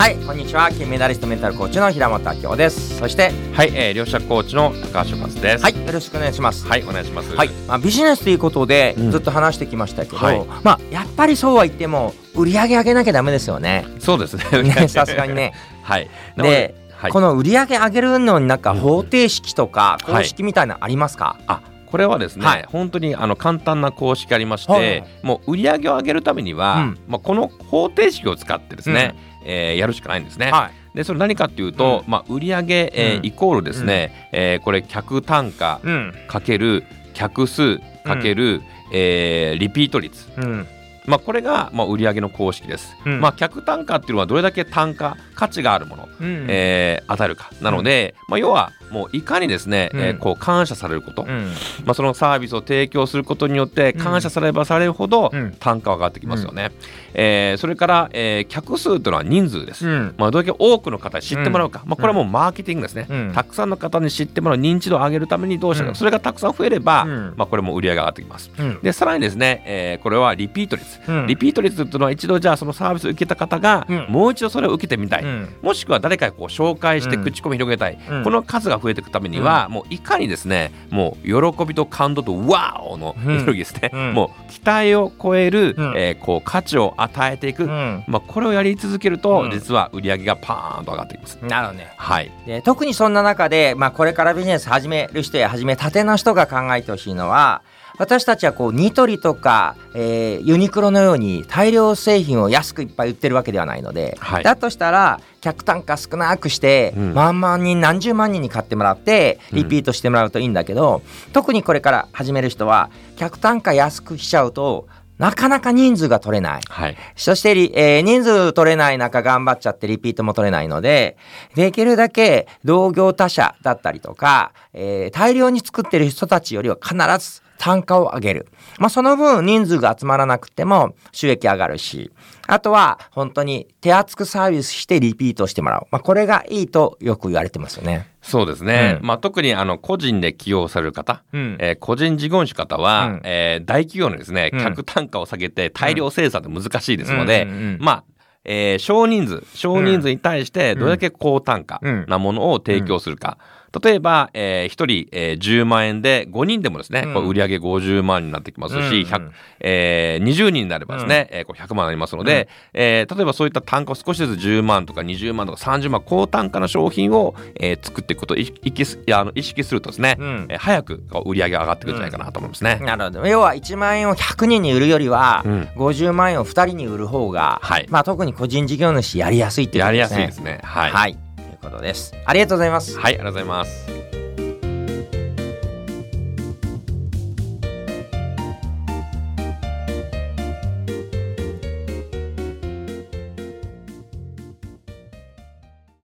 はいこんにちは。金メダリストメンタルコーチの平本明夫です。そしてはい、えー、両者コーチの高橋和です。はいよろしくお願いします。はい、お願いします。はい、まあ、ビジネスということでうん。ずっと話してきましたけど、はい。まあやっぱりそうは言っても売り上げ上げなきゃダメですよね。そうですね。ねさすがにね。はい。で、はい、この売り上げ上げるのになんか方程式とかうん公式みたいなのありますか、あ、これはですね、はい。本当にあの簡単な公式ありまして、はいもう売り上げを上げるためには、うん。まあこの方程式を使ってですね、えーやるしかないんですね。はい。でそれ何かっていうと、まあ売り上げ、えーうん。イコールですね、えーこれ客単価うん。かける客数かける、えーリピート率。うんまあ、これが、まあ、売上の公式です、うん。まあ、客単価っていうのはどれだけ単価価値があるもの、うん。えー与えるか。なので、まあ、要はもういかにですね、うん。えーこう感謝されること、うん。まあ、そのサービスを提供することによってうん。感謝されればされるほどうん。単価は上がってきますよね、えーそれから、えー客数というのは人数です、うん。まあ、どれだけ多くの方に知ってもらうか、まあ、これはもうマーケティングですね、うん。たくさんの方に知ってもらう認知度を上げるためにどうしたか、うん。それがたくさん増えれば、うん。まあ、これも売り上げが上がってきます。うん。でさらにですね、えーこれはリピート率、うん。リピート率っていうのは一度じゃあそのサービスを受けた方が、うん。もう一度それを受けてみたい、うん。もしくは誰かにこう紹介してうん口コミ広げたい、うん。この数が増えていくためには、もういかにですねもう喜びと感動とワーオのうん。エネルギーですね、うん。もう期待を超える、うん。えーこう価値を与えていく、うん。まあ、これをやり続けると、うん。実は売り上げがパーンと上がっていきます。なるほどね。はい、で特にそんな中で、まあ、これからビジネス始める人や始めたての人が考えてほしいのは私たちはこうニトリとか、えーユニクロのように大量製品を安くいっぱい売ってるわけではないので、はい。だとしたら客単価少なくして、うん。万々人何十万人に買ってもらってリピートしてもらうといいんだけど、特にこれから始める人は客単価安くしちゃうとなかなか人数が取れない。はい。そしてリ、えー人数取れない中頑張っちゃってリピートも取れないので、できるだけ同業他社だったりとか、えー大量に作ってる人たちよりは必ず単価を上げる。まあその分人数が集まらなくても収益上がるし、あとは本当に手厚くサービスしてリピートしてもらう。まあこれがいいとよく言われてますよね。そうですね、うん。まあ、特にあの個人で起用される方、うん。えー個人事業主方は、うん。えー大企業のですねうん。客単価を下げて大量生産って難しいですので、うん。うん。うん。まあえー少人数少人数に対してどれだけ高単価うん。なものを提供するか、例えば、えー、1人、えー10万円で5人でもですね、うんこう売上50万になってきますし、うんうん100えー20人になればですね、えーこう100万になりますので、えー例えばそういった単価を少しずつ10万とか20万とか30万高単価な商品を、えー作っていくことを意識すいやあの意識するとですね、うんえー早くこう売り上げが上がってくるんじゃないかなと思いますね。なるほど。要は1万円を100人に売るよりは、うん50万円を2人に売る方が、はいまあ特に個人事業主やりやすいっていうこやりとですね。やすいですね。はい。はい。ということです。ありがとうございます。はい、ありがとうございます。